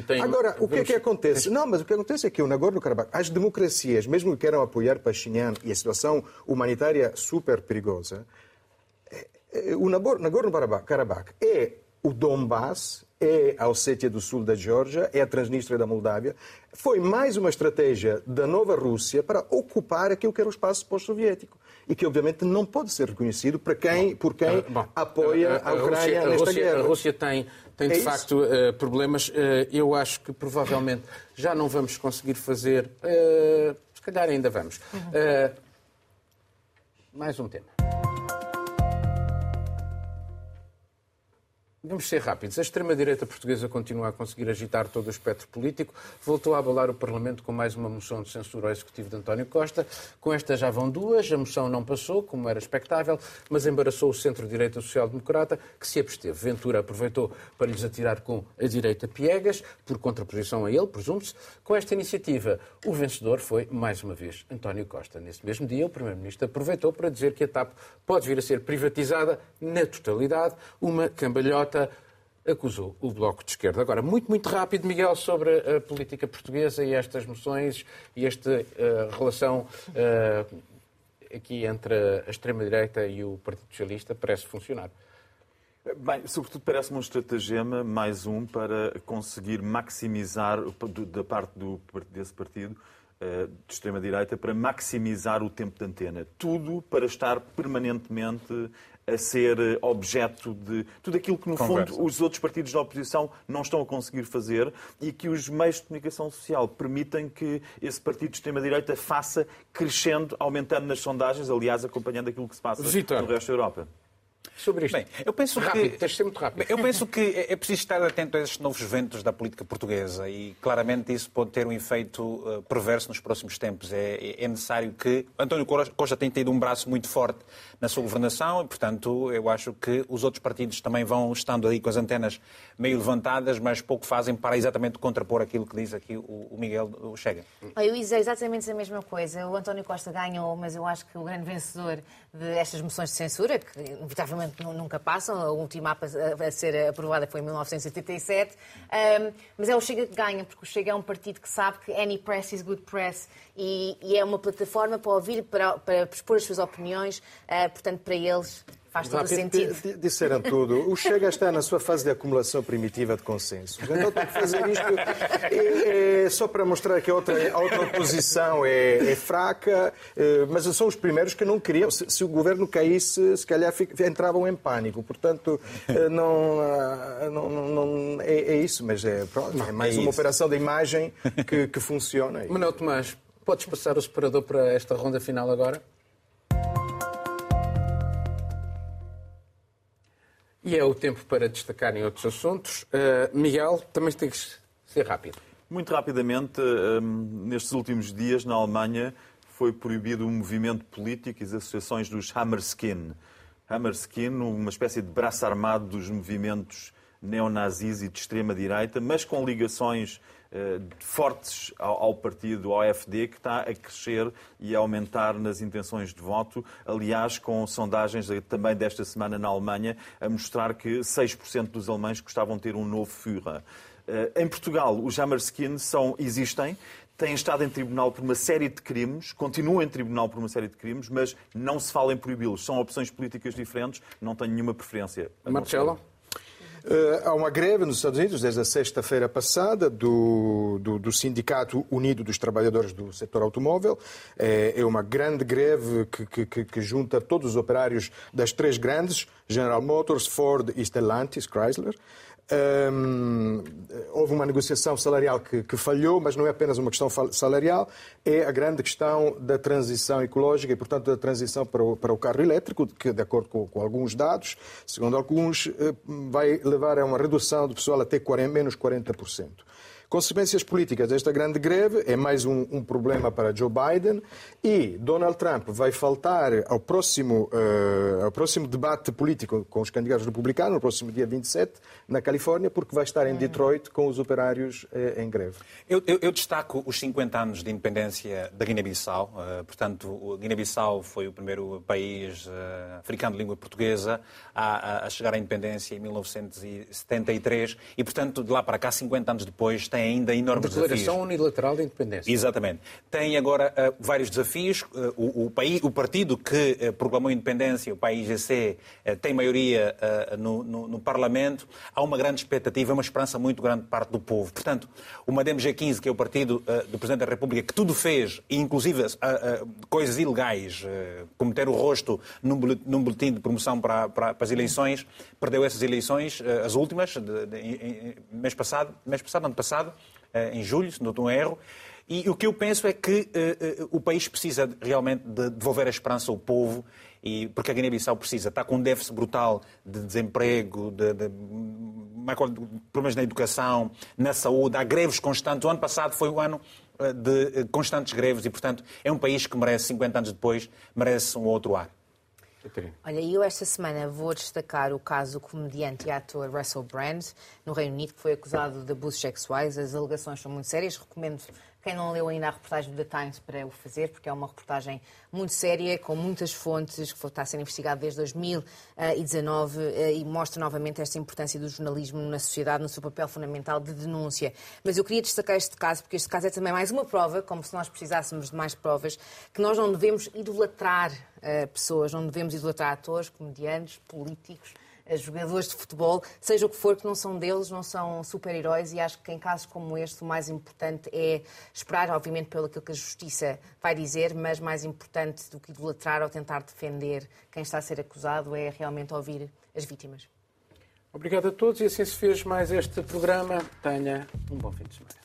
Tem... Agora, o que é que acontece? Não, mas o que acontece é que o Nagorno-Karabakh, as democracias, mesmo que queiram apoiar Pashinyan e a situação humanitária super perigosa, eh, eh, o Nagorno-Karabakh é o Donbass, é a Ossétia do Sul da Geórgia, é a Transnistria da Moldávia. Foi mais uma estratégia da nova Rússia para ocupar aquilo que era o espaço pós-soviético e que obviamente não pode ser reconhecido para quem, por quem bom, apoia a, a, a Ucrânia Rússia, nesta Rússia, guerra. A Rússia tem, tem de é facto uh, problemas. Uh, eu acho que provavelmente já não vamos conseguir fazer. Uh, se calhar ainda vamos. mais um tema. Vamos ser rápidos. A extrema-direita portuguesa continua a conseguir agitar todo o espectro político. Voltou a abalar o Parlamento com mais uma moção de censura ao executivo de António Costa. Com esta já vão duas. A moção não passou, como era expectável, mas embaraçou o centro-direita social-democrata, que se absteve. Ventura aproveitou para lhes atirar com a direita piegas, por contraposição a ele, presume-se. Com esta iniciativa, o vencedor foi, mais uma vez, António Costa. Nesse mesmo dia, o Primeiro-Ministro aproveitou para dizer que a TAP pode vir a ser privatizada na totalidade, uma cambalhota acusou o Bloco de Esquerda. Agora, muito, muito rápido, Miguel, sobre a política portuguesa e estas moções e esta uh, relação uh, aqui entre a extrema-direita e o Partido Socialista parece funcionar. Bem, sobretudo parece-me um estratagema, mais um, para conseguir maximizar, da parte do, desse partido, eh, de extrema-direita, para maximizar o tempo de antena. Tudo para estar permanentemente a ser eh, objeto de tudo aquilo que, no Conversa. fundo, os outros partidos da oposição não estão a conseguir fazer e que os meios de comunicação social permitem que esse partido de extrema-direita faça crescendo, aumentando nas sondagens, aliás, acompanhando aquilo que se passa no resto da Europa sobre isto. Bem, eu penso rápido, que tens de ser muito rápido. Eu penso que é preciso estar atento a estes novos ventos da política portuguesa e claramente isso pode ter um efeito uh, perverso nos próximos tempos. É, é, necessário que António Costa tem tido um braço muito forte na sua governação e, portanto, eu acho que os outros partidos também vão estando aí com as antenas meio levantadas, mas pouco fazem para exatamente contrapor aquilo que diz aqui o, Miguel o Chega. Eu ia dizer exatamente a mesma coisa. O António Costa ganhou, mas eu acho que o grande vencedor destas moções de censura, que inevitavelmente nunca passam, a última a ser aprovada foi em 1987, um, mas é o Chega que ganha, porque o Chega é um partido que sabe que any press is good press e, e é uma plataforma para ouvir, para, para expor as suas opiniões, uh, portanto, para eles Faz todo sentido. Disseram tudo. O Chega está na sua fase de acumulação primitiva de consensos. Então tem que fazer isto é, é, só para mostrar que a outra, a outra oposição é, é fraca, é, mas são os primeiros que não queriam. Se, se o governo caísse, se calhar entravam em pânico. Portanto, eh, não, ah, não, não é, é, isso, mas é, pronto, é mais é uma operação de imagem que, que funciona. Manuel Tomás, podes passar o separador para esta ronda final agora? E é o tempo para destacarem outros assuntos. Uh, Miguel, também tem que ser rápido. Muito rapidamente, um, nestes últimos dias, na Alemanha, foi proibido um movimento político e as associações dos Hammerskin. Hammerskin, uma espécie de braço armado dos movimentos neonazis e de extrema-direita, mas com ligações fortes ao, partido, ao AfD, que está a crescer e a aumentar nas intenções de voto. Aliás, com sondagens também desta semana na Alemanha a mostrar que 6% dos alemães gostavam de ter um novo Führer. Eh, em Portugal, os Hammerskin são, existem, têm estado em tribunal por uma série de crimes, continuam em tribunal por uma série de crimes, mas não se fala em proibi-los. São opções políticas diferentes, não tenho nenhuma preferência. Marcelo? Uh, há uma greve nos Estados Unidos desde a sexta-feira passada do, do, do, Sindicato Unido dos Trabalhadores do Setor Automóvel. É, é uma grande greve que, que, que, junta todos os operários das três grandes, General Motors, Ford e Stellantis, Chrysler. Um, houve uma negociação salarial que, que, falhou, mas não é apenas uma questão salarial, é a grande questão da transição ecológica e, portanto, da transição para o, para o carro elétrico, que, de acordo com, com, alguns dados, segundo alguns, eh, vai levar a uma redução do pessoal até 40, menos 40%. Consequências políticas desta grande greve é mais um, um, problema para Joe Biden e Donald Trump vai faltar ao próximo, uh, ao próximo debate político com os candidatos republicanos, no próximo dia 27, na Califórnia, porque vai estar em Detroit com os operários uh, em greve. Eu, eu, eu, destaco os 50 anos de independência da Guiné-Bissau. Uh, portanto, Guiné-Bissau foi o primeiro país africano de língua portuguesa a, a, chegar à independência em 1973 e, portanto, de lá para cá, 50 anos depois, tem tem ainda enormes Declaração desafios. Declaração unilateral de independência. Exatamente. Tem agora uh, vários desafios. Uh, o, o, país, o partido que uh, proclamou a independência, o PAIGC, tem maioria no, no, no, Parlamento. Há uma grande expectativa, uma esperança muito grande de parte do povo. Portanto, o Madem G15, que é o partido do Presidente da República, que tudo fez, inclusive coisas ilegais, como ter o rosto num boletim de promoção para, para, para as eleições, perdeu essas eleições, as últimas, de, de, de, mês passado, mês passado, ano passado, em julho, se não estou erro. E o que eu penso é que uh, uh, o país precisa realmente de devolver a esperança ao povo, e, porque a Guiné-Bissau precisa. Está com um déficit brutal de desemprego, de, de problemas na educação, na saúde, há greves constantes. O ano passado foi o ano eh, de constantes greves e, portanto, é um país que merece, 50 anos depois, merece um outro ar. Olha, eu esta semana vou destacar o caso do comediante e ator Russell Brand, no Reino Unido, que foi acusado de abusos sexuais. As alegações são muito sérias. Recomendo quem não leu ainda a reportagem do The Times para o fazer, porque é uma reportagem muito séria, com muitas fontes, que está a ser investigado desde 2019 eh, e mostra novamente esta importância do jornalismo na sociedade, no seu papel fundamental de denúncia. Mas eu queria destacar este caso, porque este caso é também mais uma prova, como se nós precisássemos de mais provas, que nós não devemos idolatrar uh, pessoas, não devemos idolatrar atores, comediantes, políticos jogadores de futebol, seja o que for, que não são deles, não são super-heróis e acho que em casos como este o mais importante é esperar, obviamente, pelo que a justiça vai dizer, mas mais importante do que idolatrar ou tentar defender quem está a ser acusado é realmente ouvir as vítimas. Obrigado a todos e assim se fez mais este programa. Tenha um bom fim de semana.